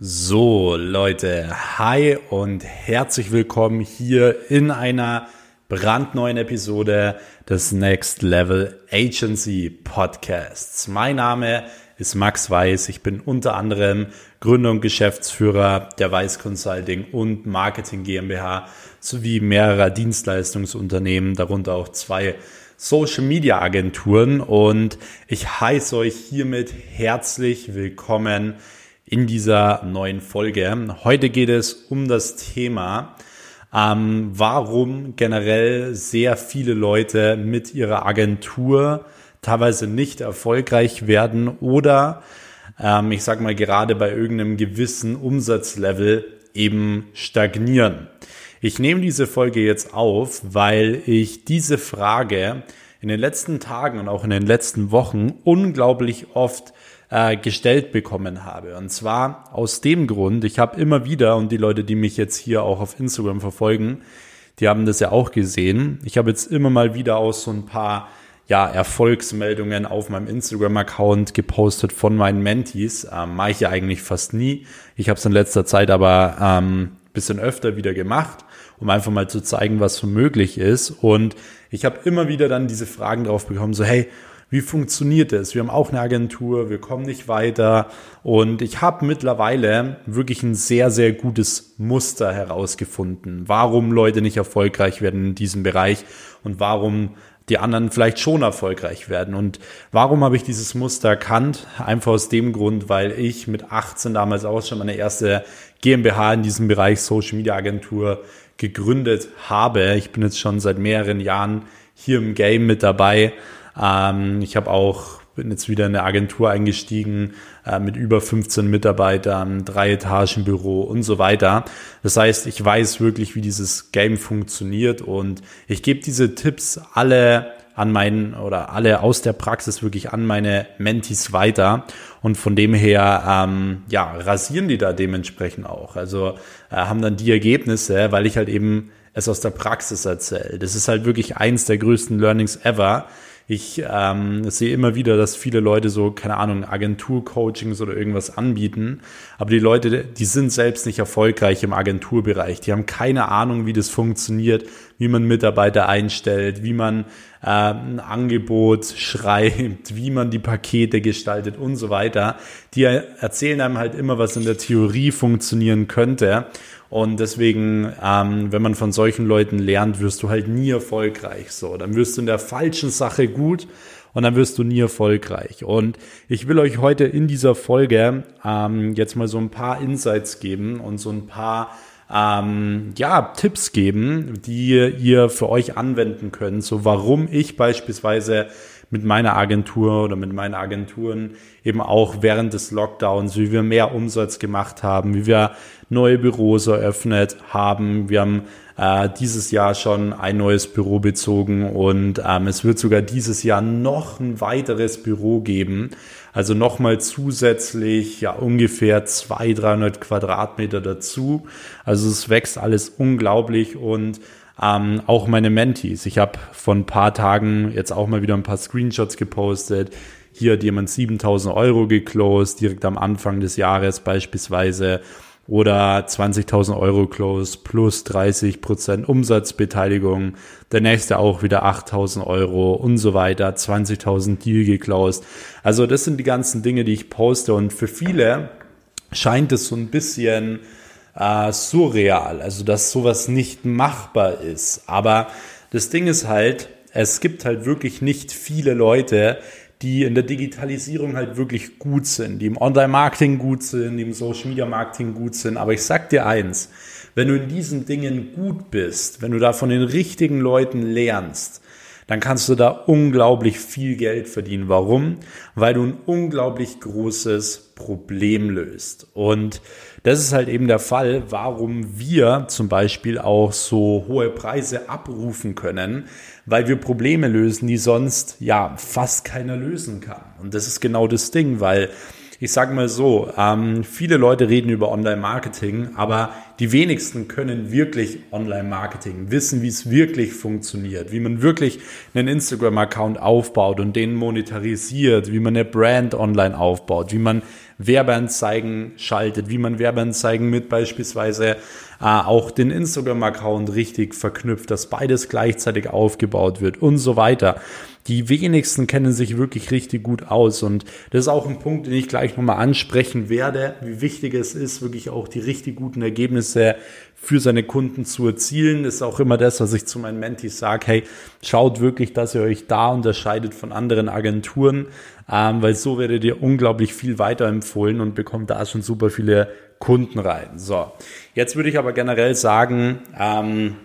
So, Leute, hi und herzlich willkommen hier in einer brandneuen Episode des Next Level Agency Podcasts. Mein Name ist Max Weiß. Ich bin unter anderem Gründer und Geschäftsführer der Weiß Consulting und Marketing GmbH sowie mehrerer Dienstleistungsunternehmen, darunter auch zwei Social Media Agenturen und ich heiße euch hiermit herzlich willkommen in dieser neuen Folge. Heute geht es um das Thema, ähm, warum generell sehr viele Leute mit ihrer Agentur teilweise nicht erfolgreich werden oder ähm, ich sag mal gerade bei irgendeinem gewissen Umsatzlevel eben stagnieren. Ich nehme diese Folge jetzt auf, weil ich diese Frage in den letzten Tagen und auch in den letzten Wochen unglaublich oft äh, gestellt bekommen habe. Und zwar aus dem Grund, ich habe immer wieder, und die Leute, die mich jetzt hier auch auf Instagram verfolgen, die haben das ja auch gesehen. Ich habe jetzt immer mal wieder aus so ein paar ja, Erfolgsmeldungen auf meinem Instagram-Account gepostet von meinen Mentees. Ähm, mache ich ja eigentlich fast nie. Ich habe es in letzter Zeit aber ähm, bisschen öfter wieder gemacht, um einfach mal zu zeigen, was so möglich ist. Und ich habe immer wieder dann diese Fragen drauf bekommen, so hey, wie funktioniert es? Wir haben auch eine Agentur, wir kommen nicht weiter und ich habe mittlerweile wirklich ein sehr, sehr gutes Muster herausgefunden, warum Leute nicht erfolgreich werden in diesem Bereich und warum die anderen vielleicht schon erfolgreich werden. Und warum habe ich dieses Muster erkannt? Einfach aus dem Grund, weil ich mit 18 damals auch schon meine erste GmbH in diesem Bereich Social Media Agentur gegründet habe. Ich bin jetzt schon seit mehreren Jahren hier im Game mit dabei ähm, ich habe auch bin jetzt wieder in eine Agentur eingestiegen äh, mit über 15 Mitarbeitern, drei Etagen Büro und so weiter. Das heißt, ich weiß wirklich, wie dieses Game funktioniert und ich gebe diese Tipps alle an meinen oder alle aus der Praxis wirklich an meine Mentis weiter und von dem her ähm, ja rasieren die da dementsprechend auch. Also äh, haben dann die Ergebnisse, weil ich halt eben es aus der Praxis erzähle. Das ist halt wirklich eins der größten Learnings ever ich ähm, sehe immer wieder, dass viele Leute so, keine Ahnung, Agentur-Coachings oder irgendwas anbieten. Aber die Leute, die sind selbst nicht erfolgreich im Agenturbereich. Die haben keine Ahnung, wie das funktioniert, wie man Mitarbeiter einstellt, wie man äh, ein Angebot schreibt, wie man die Pakete gestaltet und so weiter. Die erzählen einem halt immer, was in der Theorie funktionieren könnte. Und deswegen, ähm, wenn man von solchen Leuten lernt, wirst du halt nie erfolgreich. So, dann wirst du in der falschen Sache gut und dann wirst du nie erfolgreich. Und ich will euch heute in dieser Folge ähm, jetzt mal so ein paar Insights geben und so ein paar ähm, ja, Tipps geben, die ihr für euch anwenden könnt. So warum ich beispielsweise mit meiner Agentur oder mit meinen Agenturen eben auch während des Lockdowns, wie wir mehr Umsatz gemacht haben, wie wir neue Büros eröffnet haben. Wir haben äh, dieses Jahr schon ein neues Büro bezogen und ähm, es wird sogar dieses Jahr noch ein weiteres Büro geben. Also nochmal zusätzlich ja ungefähr 200, 300 Quadratmeter dazu. Also es wächst alles unglaublich und ähm, auch meine Mentees. Ich habe vor ein paar Tagen jetzt auch mal wieder ein paar Screenshots gepostet. Hier hat jemand 7000 Euro geclosed, direkt am Anfang des Jahres beispielsweise. Oder 20.000 Euro close plus 30 Prozent Umsatzbeteiligung. Der nächste auch wieder 8.000 Euro und so weiter. 20.000 Deal geclosed. Also das sind die ganzen Dinge, die ich poste. Und für viele scheint es so ein bisschen äh, surreal, also dass sowas nicht machbar ist. Aber das Ding ist halt, es gibt halt wirklich nicht viele Leute, die in der Digitalisierung halt wirklich gut sind, die im Online-Marketing gut sind, die im Social-Media-Marketing gut sind. Aber ich sag dir eins, wenn du in diesen Dingen gut bist, wenn du da von den richtigen Leuten lernst, dann kannst du da unglaublich viel Geld verdienen. Warum? Weil du ein unglaublich großes Problem löst. Und das ist halt eben der Fall, warum wir zum Beispiel auch so hohe Preise abrufen können, weil wir Probleme lösen, die sonst ja fast keiner lösen kann. Und das ist genau das Ding, weil ich sage mal so, ähm, viele Leute reden über Online-Marketing, aber die wenigsten können wirklich Online-Marketing, wissen, wie es wirklich funktioniert, wie man wirklich einen Instagram-Account aufbaut und den monetarisiert, wie man eine Brand online aufbaut, wie man Werbeanzeigen schaltet, wie man Werbeanzeigen mit beispielsweise äh, auch den Instagram-Account richtig verknüpft, dass beides gleichzeitig aufgebaut wird und so weiter. Die wenigsten kennen sich wirklich richtig gut aus und das ist auch ein Punkt, den ich gleich nochmal ansprechen werde, wie wichtig es ist, wirklich auch die richtig guten Ergebnisse für seine Kunden zu erzielen. Das ist auch immer das, was ich zu meinen Mentees sage, hey, schaut wirklich, dass ihr euch da unterscheidet von anderen Agenturen, ähm, weil so werdet ihr unglaublich viel weiterempfohlen und bekommt da schon super viele Kunden rein. So, jetzt würde ich aber generell sagen, ähm,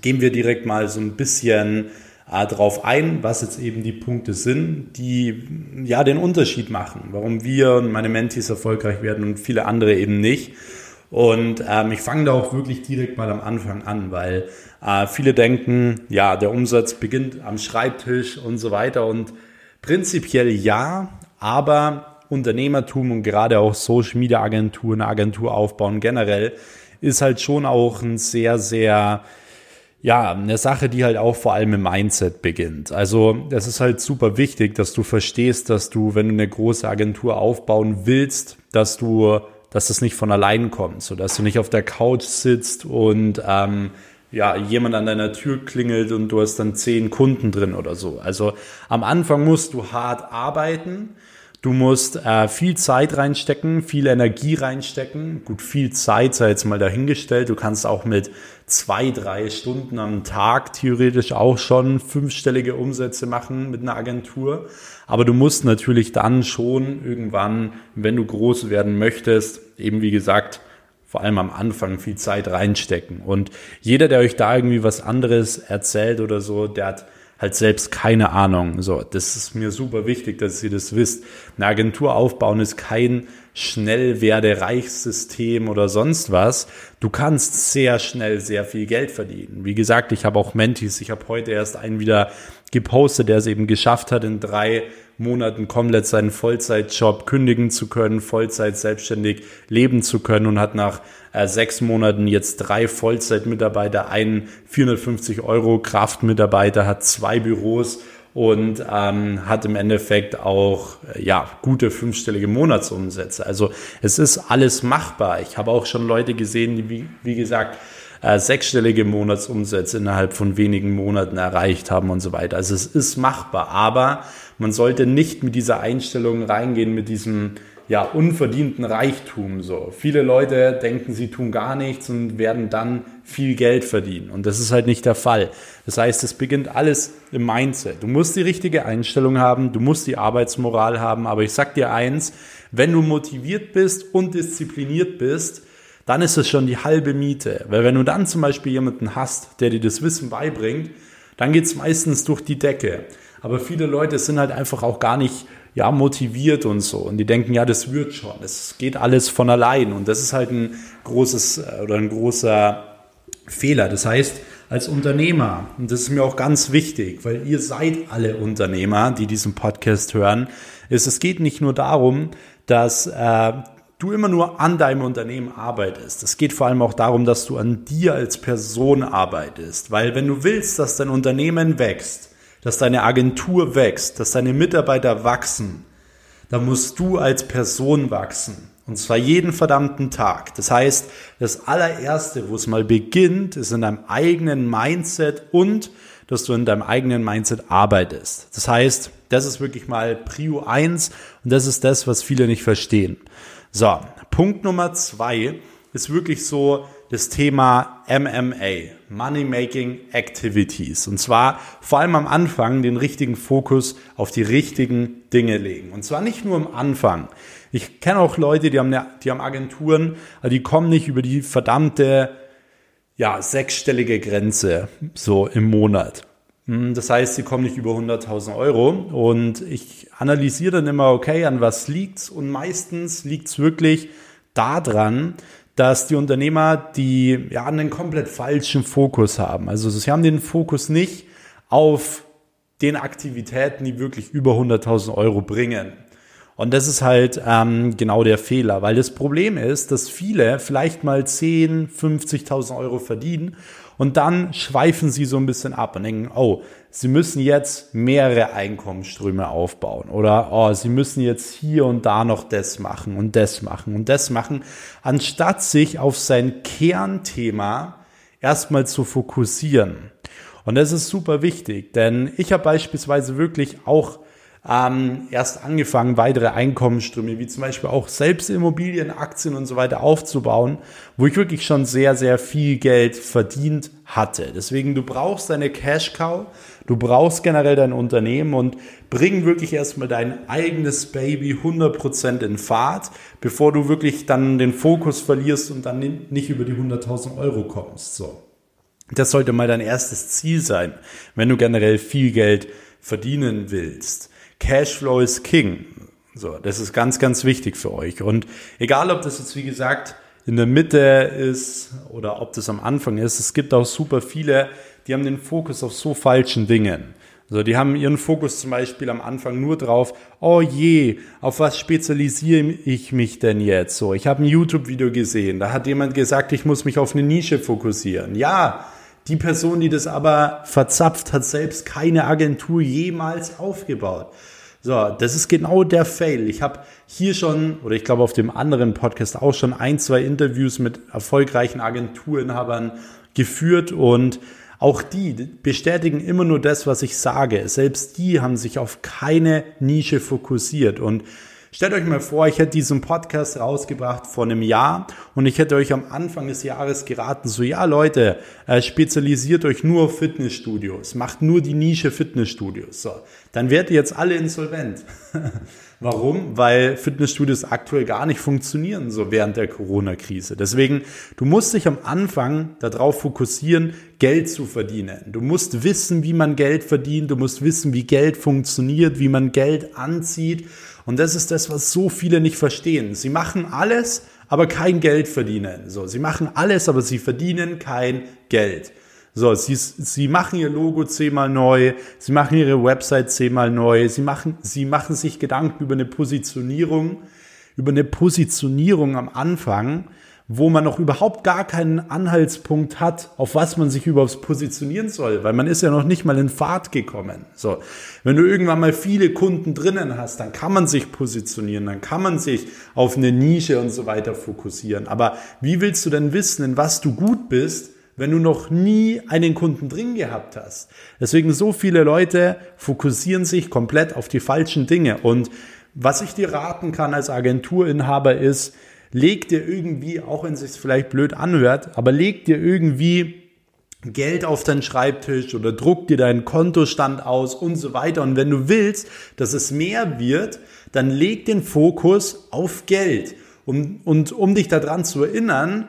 gehen wir direkt mal so ein bisschen äh, darauf ein, was jetzt eben die Punkte sind, die ja den Unterschied machen, warum wir und meine Mentees erfolgreich werden und viele andere eben nicht. Und ähm, ich fange da auch wirklich direkt mal am Anfang an, weil äh, viele denken, ja, der Umsatz beginnt am Schreibtisch und so weiter. Und prinzipiell ja, aber Unternehmertum und gerade auch Social Media Agenturen, Agentur aufbauen generell ist halt schon auch ein sehr, sehr, ja, eine Sache, die halt auch vor allem im Mindset beginnt. Also es ist halt super wichtig, dass du verstehst, dass du, wenn du eine große Agentur aufbauen willst, dass du, dass das nicht von allein kommt, so dass du nicht auf der Couch sitzt und ähm, ja, jemand an deiner Tür klingelt und du hast dann zehn Kunden drin oder so. Also am Anfang musst du hart arbeiten Du musst äh, viel Zeit reinstecken, viel Energie reinstecken. Gut, viel Zeit sei jetzt mal dahingestellt. Du kannst auch mit zwei, drei Stunden am Tag theoretisch auch schon fünfstellige Umsätze machen mit einer Agentur. Aber du musst natürlich dann schon irgendwann, wenn du groß werden möchtest, eben wie gesagt, vor allem am Anfang viel Zeit reinstecken. Und jeder, der euch da irgendwie was anderes erzählt oder so, der hat halt selbst keine Ahnung. So, das ist mir super wichtig, dass ihr das wisst. Eine Agentur aufbauen ist kein Schnellwerde-Reichssystem oder sonst was. Du kannst sehr schnell sehr viel Geld verdienen. Wie gesagt, ich habe auch Mentis. Ich habe heute erst einen wieder gepostet, der es eben geschafft hat, in drei Monaten komplett seinen Vollzeitjob kündigen zu können, Vollzeit selbstständig leben zu können und hat nach äh, sechs Monaten jetzt drei Vollzeitmitarbeiter, einen 450 Euro Kraftmitarbeiter, hat zwei Büros und ähm, hat im Endeffekt auch äh, ja gute fünfstellige Monatsumsätze. Also es ist alles machbar. Ich habe auch schon Leute gesehen, die wie, wie gesagt äh, sechsstellige Monatsumsätze innerhalb von wenigen Monaten erreicht haben und so weiter. Also es ist machbar, aber man sollte nicht mit dieser Einstellung reingehen, mit diesem ja, unverdienten Reichtum. So. Viele Leute denken, sie tun gar nichts und werden dann viel Geld verdienen. Und das ist halt nicht der Fall. Das heißt, es beginnt alles im Mindset. Du musst die richtige Einstellung haben, du musst die Arbeitsmoral haben, aber ich sag dir eins, wenn du motiviert bist und diszipliniert bist, dann ist es schon die halbe Miete. Weil wenn du dann zum Beispiel jemanden hast, der dir das Wissen beibringt, dann geht's meistens durch die Decke. Aber viele Leute sind halt einfach auch gar nicht ja, motiviert und so. Und die denken, ja, das wird schon. Es geht alles von allein. Und das ist halt ein großes äh, oder ein großer Fehler. Das heißt, als Unternehmer, und das ist mir auch ganz wichtig, weil ihr seid alle Unternehmer, die diesen Podcast hören, ist, es geht nicht nur darum, dass äh, du immer nur an deinem Unternehmen arbeitest. Es geht vor allem auch darum, dass du an dir als Person arbeitest. Weil wenn du willst, dass dein Unternehmen wächst, dass deine Agentur wächst, dass deine Mitarbeiter wachsen, dann musst du als Person wachsen. Und zwar jeden verdammten Tag. Das heißt, das allererste, wo es mal beginnt, ist in deinem eigenen Mindset und dass du in deinem eigenen Mindset arbeitest. Das heißt, das ist wirklich mal Prio 1 und das ist das, was viele nicht verstehen. So, Punkt Nummer zwei ist wirklich so das Thema MMA, Money Making Activities. Und zwar vor allem am Anfang den richtigen Fokus auf die richtigen Dinge legen. Und zwar nicht nur am Anfang. Ich kenne auch Leute, die haben, eine, die haben Agenturen, die kommen nicht über die verdammte, ja, sechsstellige Grenze so im Monat. Hm, das heißt, sie kommen nicht über 100.000 Euro und ich analysiere dann immer, okay, an was liegt's? Und meistens liegt's wirklich daran, dass die Unternehmer die ja einen komplett falschen Fokus haben. Also sie haben den Fokus nicht auf den Aktivitäten, die wirklich über 100.000 Euro bringen. Und das ist halt ähm, genau der Fehler, weil das Problem ist, dass viele vielleicht mal 10, 50.000 Euro verdienen und dann schweifen sie so ein bisschen ab und denken, oh, sie müssen jetzt mehrere Einkommensströme aufbauen oder oh, sie müssen jetzt hier und da noch das machen und das machen und das machen, anstatt sich auf sein Kernthema erstmal zu fokussieren. Und das ist super wichtig, denn ich habe beispielsweise wirklich auch ähm, erst angefangen, weitere Einkommensströme, wie zum Beispiel auch selbst Immobilien, Aktien und so weiter aufzubauen, wo ich wirklich schon sehr, sehr viel Geld verdient hatte. Deswegen, du brauchst deine Cash Cow, du brauchst generell dein Unternehmen und bring wirklich erstmal dein eigenes Baby 100% in Fahrt, bevor du wirklich dann den Fokus verlierst und dann nicht über die 100.000 Euro kommst. So. Das sollte mal dein erstes Ziel sein, wenn du generell viel Geld verdienen willst. Cashflow ist King. So, das ist ganz, ganz wichtig für euch. Und egal, ob das jetzt, wie gesagt, in der Mitte ist oder ob das am Anfang ist, es gibt auch super viele, die haben den Fokus auf so falschen Dingen. Also die haben ihren Fokus zum Beispiel am Anfang nur drauf, oh je, auf was spezialisiere ich mich denn jetzt so? Ich habe ein YouTube-Video gesehen, da hat jemand gesagt, ich muss mich auf eine Nische fokussieren. Ja, die Person, die das aber verzapft, hat selbst keine Agentur jemals aufgebaut. So, das ist genau der Fail. Ich habe hier schon, oder ich glaube auf dem anderen Podcast auch schon ein, zwei Interviews mit erfolgreichen Agenturinhabern geführt und auch die bestätigen immer nur das, was ich sage. Selbst die haben sich auf keine Nische fokussiert und Stellt euch mal vor, ich hätte diesen Podcast rausgebracht vor einem Jahr und ich hätte euch am Anfang des Jahres geraten, so ja Leute, äh, spezialisiert euch nur auf Fitnessstudios, macht nur die Nische Fitnessstudios. So, dann werdet ihr jetzt alle insolvent. Warum? Weil Fitnessstudios aktuell gar nicht funktionieren, so während der Corona-Krise. Deswegen, du musst dich am Anfang darauf fokussieren, Geld zu verdienen. Du musst wissen, wie man Geld verdient. Du musst wissen, wie Geld funktioniert, wie man Geld anzieht. Und das ist das, was so viele nicht verstehen. Sie machen alles, aber kein Geld verdienen. So, sie machen alles, aber sie verdienen kein Geld. So, sie, sie machen ihr Logo zehnmal neu, sie machen ihre Website zehnmal neu, sie machen, sie machen sich Gedanken über eine Positionierung, über eine Positionierung am Anfang, wo man noch überhaupt gar keinen Anhaltspunkt hat, auf was man sich überhaupt positionieren soll, weil man ist ja noch nicht mal in Fahrt gekommen. So, wenn du irgendwann mal viele Kunden drinnen hast, dann kann man sich positionieren, dann kann man sich auf eine Nische und so weiter fokussieren. Aber wie willst du denn wissen, in was du gut bist, wenn du noch nie einen Kunden drin gehabt hast? Deswegen so viele Leute fokussieren sich komplett auf die falschen Dinge und was ich dir raten kann als Agenturinhaber ist, leg dir irgendwie, auch wenn es sich vielleicht blöd anhört, aber leg dir irgendwie Geld auf deinen Schreibtisch oder druck dir deinen Kontostand aus und so weiter. Und wenn du willst, dass es mehr wird, dann leg den Fokus auf Geld. Um, und um dich daran zu erinnern,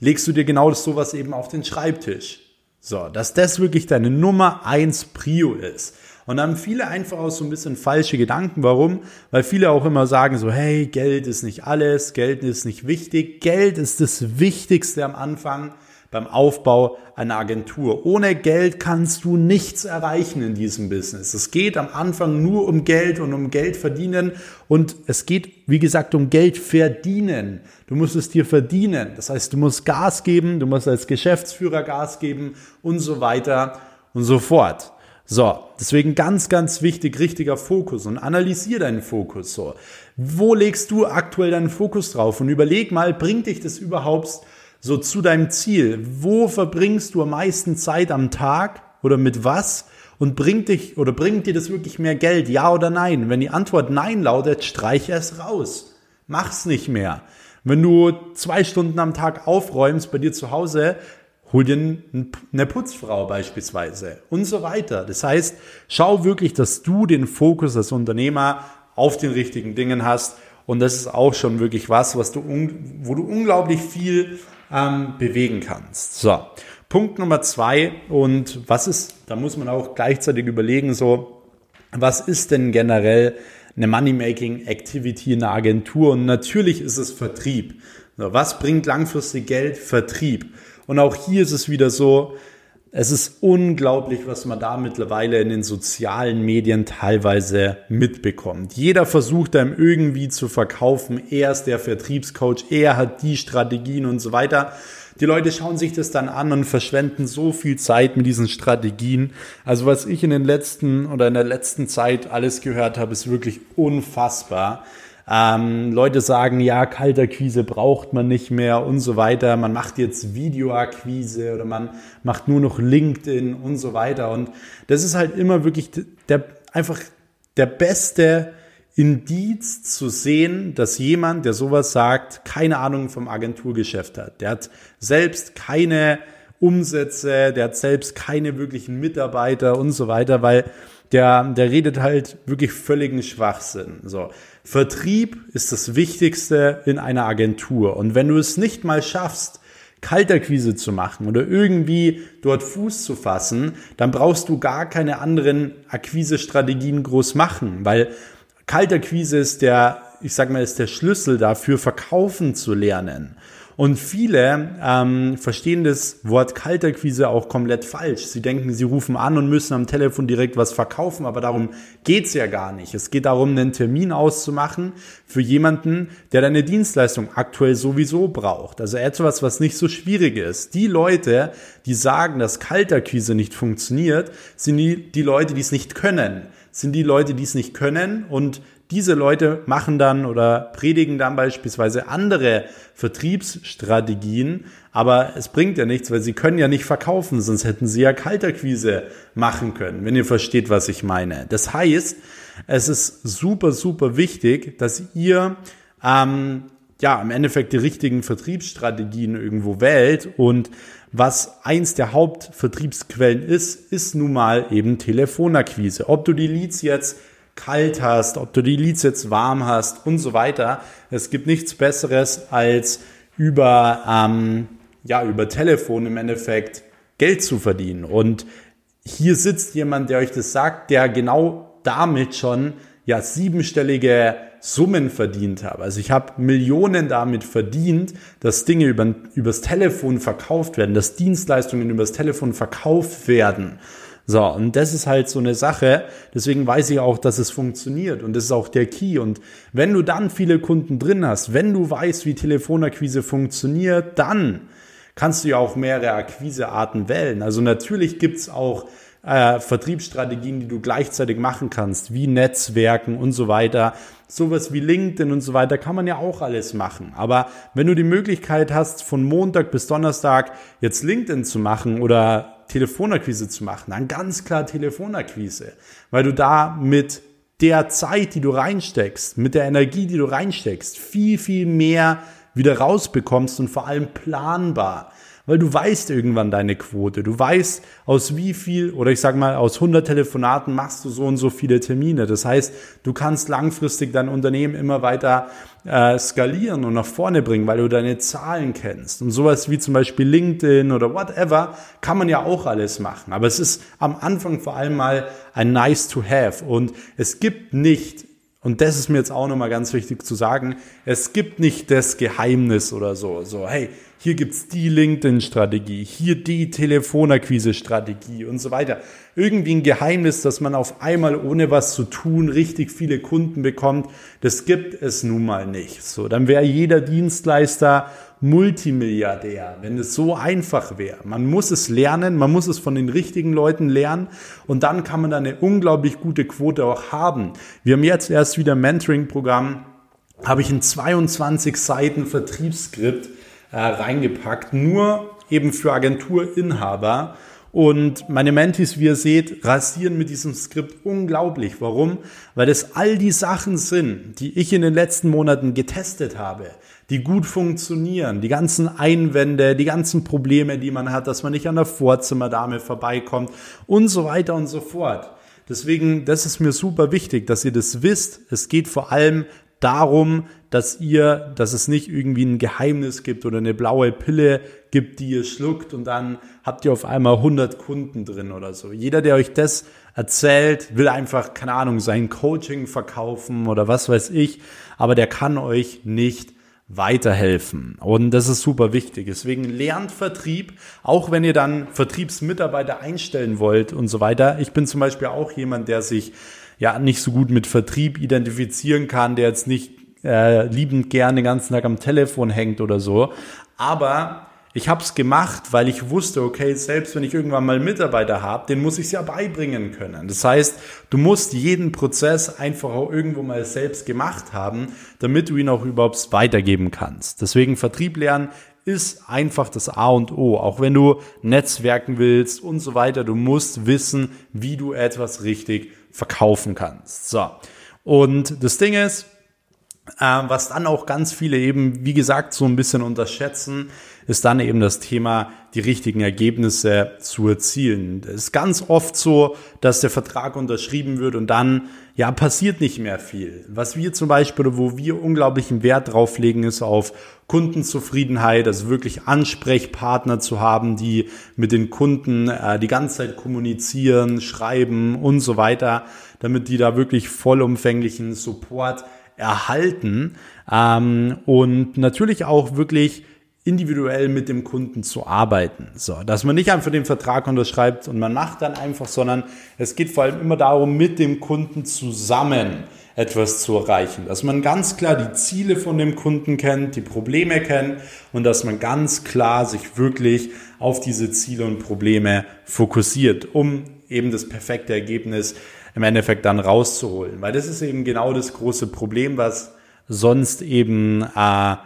legst du dir genau das sowas eben auf den Schreibtisch. So, dass das wirklich deine Nummer eins Prio ist. Und dann viele einfach auch so ein bisschen falsche Gedanken. Warum? Weil viele auch immer sagen so, hey, Geld ist nicht alles, Geld ist nicht wichtig. Geld ist das Wichtigste am Anfang beim Aufbau einer Agentur. Ohne Geld kannst du nichts erreichen in diesem Business. Es geht am Anfang nur um Geld und um Geld verdienen und es geht, wie gesagt, um Geld verdienen. Du musst es dir verdienen. Das heißt, du musst Gas geben, du musst als Geschäftsführer Gas geben und so weiter und so fort. So, deswegen ganz, ganz wichtig, richtiger Fokus und analysier deinen Fokus. So, wo legst du aktuell deinen Fokus drauf und überleg mal, bringt dich das überhaupt so zu deinem Ziel? Wo verbringst du am meisten Zeit am Tag oder mit was? Und bringt dich oder bringt dir das wirklich mehr Geld? Ja oder nein? Wenn die Antwort nein lautet, streich es raus. Mach's nicht mehr. Wenn du zwei Stunden am Tag aufräumst bei dir zu Hause, hol dir eine Putzfrau beispielsweise und so weiter. Das heißt, schau wirklich, dass du den Fokus als Unternehmer auf den richtigen Dingen hast und das ist auch schon wirklich was, was du, wo du unglaublich viel ähm, bewegen kannst. So, Punkt Nummer zwei und was ist, da muss man auch gleichzeitig überlegen, so, was ist denn generell eine Money-Making-Activity in einer Agentur? Und natürlich ist es Vertrieb. Was bringt langfristig Geld? Vertrieb. Und auch hier ist es wieder so, es ist unglaublich, was man da mittlerweile in den sozialen Medien teilweise mitbekommt. Jeder versucht einem irgendwie zu verkaufen, er ist der Vertriebscoach, er hat die Strategien und so weiter. Die Leute schauen sich das dann an und verschwenden so viel Zeit mit diesen Strategien. Also was ich in den letzten oder in der letzten Zeit alles gehört habe, ist wirklich unfassbar. Ähm, Leute sagen, ja, Kaltakquise braucht man nicht mehr und so weiter. Man macht jetzt Videoakquise oder man macht nur noch LinkedIn und so weiter. Und das ist halt immer wirklich der, einfach der beste Indiz zu sehen, dass jemand, der sowas sagt, keine Ahnung vom Agenturgeschäft hat. Der hat selbst keine Umsätze, der hat selbst keine wirklichen Mitarbeiter und so weiter, weil der, der redet halt wirklich völligen Schwachsinn. So. Vertrieb ist das Wichtigste in einer Agentur. Und wenn du es nicht mal schaffst, Kalterquise zu machen oder irgendwie dort Fuß zu fassen, dann brauchst du gar keine anderen Akquise-Strategien groß machen, weil Kalterquise ist der, ich sag mal, ist der Schlüssel dafür, verkaufen zu lernen. Und viele ähm, verstehen das Wort Kalterquise auch komplett falsch. Sie denken, sie rufen an und müssen am Telefon direkt was verkaufen, aber darum geht's ja gar nicht. Es geht darum, einen Termin auszumachen für jemanden, der deine Dienstleistung aktuell sowieso braucht. Also etwas, was nicht so schwierig ist. Die Leute, die sagen, dass Kalterquise nicht funktioniert, sind die, die Leute, die es nicht können sind die Leute, die es nicht können und diese Leute machen dann oder predigen dann beispielsweise andere Vertriebsstrategien, aber es bringt ja nichts, weil sie können ja nicht verkaufen, sonst hätten sie ja Kalterquise machen können, wenn ihr versteht, was ich meine. Das heißt, es ist super, super wichtig, dass ihr ähm, ja im Endeffekt die richtigen Vertriebsstrategien irgendwo wählt und was eins der Hauptvertriebsquellen ist, ist nun mal eben Telefonakquise. Ob du die Leads jetzt kalt hast, ob du die Leads jetzt warm hast und so weiter. Es gibt nichts Besseres als über, ähm, ja, über Telefon im Endeffekt Geld zu verdienen. Und hier sitzt jemand, der euch das sagt, der genau damit schon ja siebenstellige Summen verdient habe. Also ich habe Millionen damit verdient, dass Dinge über, übers Telefon verkauft werden, dass Dienstleistungen übers Telefon verkauft werden. So, und das ist halt so eine Sache. Deswegen weiß ich auch, dass es funktioniert. Und das ist auch der Key. Und wenn du dann viele Kunden drin hast, wenn du weißt, wie Telefonakquise funktioniert, dann kannst du ja auch mehrere Akquisearten wählen. Also natürlich gibt's auch äh, Vertriebsstrategien, die du gleichzeitig machen kannst, wie Netzwerken und so weiter. Sowas wie LinkedIn und so weiter kann man ja auch alles machen. Aber wenn du die Möglichkeit hast, von Montag bis Donnerstag jetzt LinkedIn zu machen oder Telefonakquise zu machen, dann ganz klar Telefonakquise, weil du da mit der Zeit, die du reinsteckst, mit der Energie, die du reinsteckst, viel, viel mehr wieder rausbekommst und vor allem planbar weil du weißt irgendwann deine Quote. Du weißt, aus wie viel, oder ich sag mal, aus 100 Telefonaten machst du so und so viele Termine. Das heißt, du kannst langfristig dein Unternehmen immer weiter äh, skalieren und nach vorne bringen, weil du deine Zahlen kennst. Und sowas wie zum Beispiel LinkedIn oder whatever kann man ja auch alles machen. Aber es ist am Anfang vor allem mal ein nice to have. Und es gibt nicht und das ist mir jetzt auch nochmal ganz wichtig zu sagen. Es gibt nicht das Geheimnis oder so. So, hey, hier gibt's die LinkedIn-Strategie, hier die Telefonakquise-Strategie und so weiter. Irgendwie ein Geheimnis, dass man auf einmal ohne was zu tun richtig viele Kunden bekommt, das gibt es nun mal nicht. So, dann wäre jeder Dienstleister Multimilliardär, wenn es so einfach wäre. Man muss es lernen, man muss es von den richtigen Leuten lernen und dann kann man da eine unglaublich gute Quote auch haben. Wir haben jetzt erst wieder Mentoring-Programm, habe ich ein 22 Seiten Vertriebsskript äh, reingepackt, nur eben für Agenturinhaber. Und meine Mentis, wie ihr seht, rasieren mit diesem Skript unglaublich. Warum? Weil es all die Sachen sind, die ich in den letzten Monaten getestet habe, die gut funktionieren. Die ganzen Einwände, die ganzen Probleme, die man hat, dass man nicht an der Vorzimmerdame vorbeikommt und so weiter und so fort. Deswegen, das ist mir super wichtig, dass ihr das wisst. Es geht vor allem darum, dass ihr, dass es nicht irgendwie ein Geheimnis gibt oder eine blaue Pille gibt, die ihr schluckt und dann habt ihr auf einmal 100 Kunden drin oder so. Jeder, der euch das erzählt, will einfach, keine Ahnung, sein Coaching verkaufen oder was weiß ich, aber der kann euch nicht weiterhelfen. Und das ist super wichtig. Deswegen lernt Vertrieb, auch wenn ihr dann Vertriebsmitarbeiter einstellen wollt und so weiter. Ich bin zum Beispiel auch jemand, der sich ja nicht so gut mit Vertrieb identifizieren kann, der jetzt nicht äh, liebend gerne den ganzen Tag am Telefon hängt oder so. Aber ich habe es gemacht, weil ich wusste, okay, selbst wenn ich irgendwann mal Mitarbeiter habe, den muss ich ja beibringen können. Das heißt, du musst jeden Prozess einfach auch irgendwo mal selbst gemacht haben, damit du ihn auch überhaupt weitergeben kannst. Deswegen Vertrieb lernen ist einfach das A und O. Auch wenn du Netzwerken willst und so weiter, du musst wissen, wie du etwas richtig verkaufen kannst. So. Und das Ding ist, äh, was dann auch ganz viele eben, wie gesagt, so ein bisschen unterschätzen, ist dann eben das Thema, die richtigen Ergebnisse zu erzielen. Es ist ganz oft so, dass der Vertrag unterschrieben wird und dann, ja, passiert nicht mehr viel. Was wir zum Beispiel, wo wir unglaublichen Wert drauf legen, ist auf Kundenzufriedenheit, also wirklich Ansprechpartner zu haben, die mit den Kunden äh, die ganze Zeit kommunizieren, schreiben und so weiter, damit die da wirklich vollumfänglichen Support erhalten ähm, und natürlich auch wirklich individuell mit dem Kunden zu arbeiten. So, dass man nicht einfach den Vertrag unterschreibt und man macht dann einfach, sondern es geht vor allem immer darum, mit dem Kunden zusammen etwas zu erreichen. Dass man ganz klar die Ziele von dem Kunden kennt, die Probleme kennt und dass man ganz klar sich wirklich auf diese Ziele und Probleme fokussiert, um eben das perfekte Ergebnis im Endeffekt dann rauszuholen. Weil das ist eben genau das große Problem, was sonst eben äh,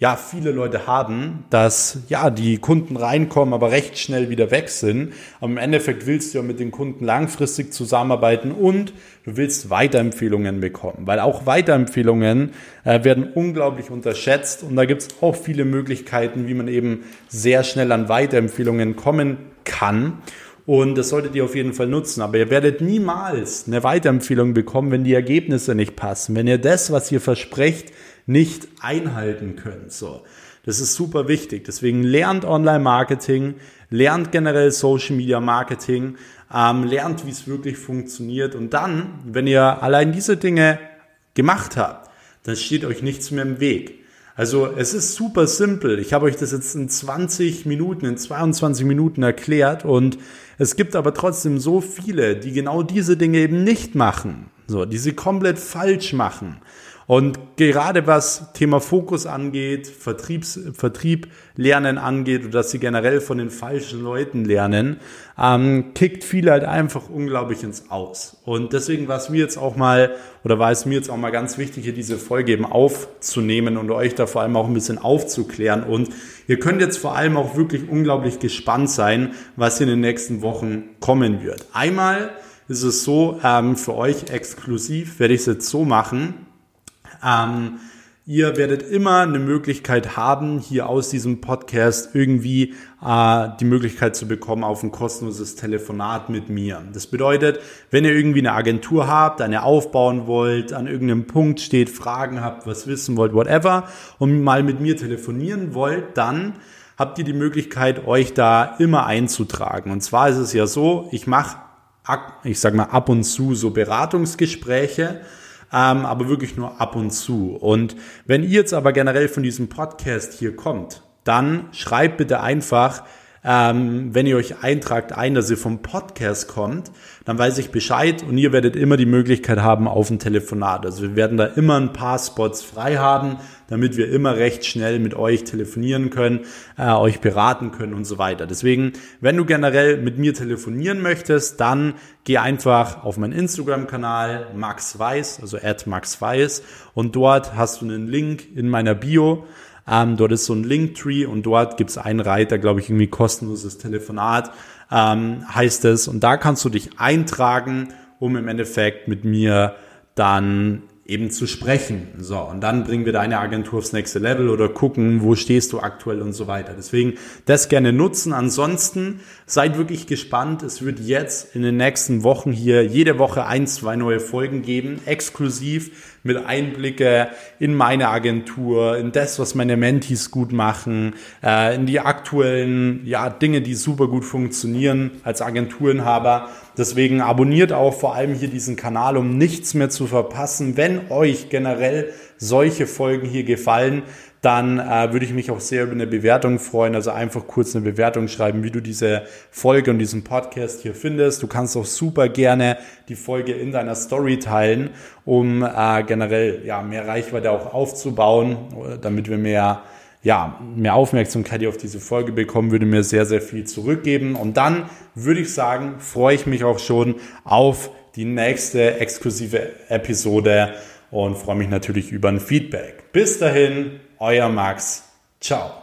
ja viele Leute haben, dass ja die Kunden reinkommen, aber recht schnell wieder weg sind. Aber im Endeffekt willst du ja mit den Kunden langfristig zusammenarbeiten und du willst Weiterempfehlungen bekommen, weil auch Weiterempfehlungen äh, werden unglaublich unterschätzt und da gibt es auch viele Möglichkeiten, wie man eben sehr schnell an Weiterempfehlungen kommen kann. Und das solltet ihr auf jeden Fall nutzen. Aber ihr werdet niemals eine Weiterempfehlung bekommen, wenn die Ergebnisse nicht passen. Wenn ihr das, was ihr versprecht, nicht einhalten könnt. So. Das ist super wichtig. Deswegen lernt Online-Marketing, lernt generell Social Media Marketing, ähm, lernt, wie es wirklich funktioniert. Und dann, wenn ihr allein diese Dinge gemacht habt, dann steht euch nichts mehr im Weg. Also es ist super simpel. Ich habe euch das jetzt in 20 Minuten, in 22 Minuten erklärt und es gibt aber trotzdem so viele, die genau diese Dinge eben nicht machen, so, die sie komplett falsch machen. Und gerade was Thema Fokus angeht, Vertriebs, Vertrieb lernen angeht oder dass sie generell von den falschen Leuten lernen, ähm, kickt viele halt einfach unglaublich ins Aus. Und deswegen war es mir jetzt auch mal, oder war es mir jetzt auch mal ganz wichtig, hier diese Folge eben aufzunehmen und euch da vor allem auch ein bisschen aufzuklären. Und ihr könnt jetzt vor allem auch wirklich unglaublich gespannt sein, was in den nächsten Wochen kommen wird. Einmal ist es so, ähm, für euch exklusiv werde ich es jetzt so machen, ähm, ihr werdet immer eine Möglichkeit haben, hier aus diesem Podcast irgendwie äh, die Möglichkeit zu bekommen auf ein kostenloses Telefonat mit mir. Das bedeutet, wenn ihr irgendwie eine Agentur habt, eine aufbauen wollt, an irgendeinem Punkt steht, Fragen habt, was wissen wollt, whatever, und mal mit mir telefonieren wollt, dann habt ihr die Möglichkeit, euch da immer einzutragen. Und zwar ist es ja so, ich mache, ich sag mal, ab und zu so Beratungsgespräche ähm, aber wirklich nur ab und zu. Und wenn ihr jetzt aber generell von diesem Podcast hier kommt, dann schreibt bitte einfach, ähm, wenn ihr euch eintragt ein, dass ihr vom Podcast kommt, dann weiß ich Bescheid und ihr werdet immer die Möglichkeit haben auf ein Telefonat. Also wir werden da immer ein paar Spots frei haben, damit wir immer recht schnell mit euch telefonieren können, äh, euch beraten können und so weiter. Deswegen, wenn du generell mit mir telefonieren möchtest, dann geh einfach auf meinen Instagram-Kanal Max Weiß, also at Max Weiß und dort hast du einen Link in meiner Bio. Ähm, dort ist so ein Linktree und dort gibt es einen Reiter, glaube ich, irgendwie kostenloses Telefonat ähm, heißt es. Und da kannst du dich eintragen, um im Endeffekt mit mir dann eben zu sprechen. So, und dann bringen wir deine Agentur aufs nächste Level oder gucken, wo stehst du aktuell und so weiter. Deswegen das gerne nutzen. Ansonsten seid wirklich gespannt. Es wird jetzt in den nächsten Wochen hier jede Woche ein, zwei neue Folgen geben, exklusiv mit Einblicke in meine Agentur, in das, was meine Mentees gut machen, äh, in die aktuellen ja, Dinge, die super gut funktionieren als Agenturenhaber. Deswegen abonniert auch vor allem hier diesen Kanal, um nichts mehr zu verpassen. Wenn euch generell solche Folgen hier gefallen, dann äh, würde ich mich auch sehr über eine Bewertung freuen. Also einfach kurz eine Bewertung schreiben, wie du diese Folge und diesen Podcast hier findest. Du kannst auch super gerne die Folge in deiner Story teilen, um äh, generell ja mehr Reichweite auch aufzubauen, damit wir mehr ja, mehr Aufmerksamkeit auf diese Folge bekommen, würde mir sehr, sehr viel zurückgeben. Und dann würde ich sagen, freue ich mich auch schon auf die nächste exklusive Episode und freue mich natürlich über ein Feedback. Bis dahin, euer Max. Ciao.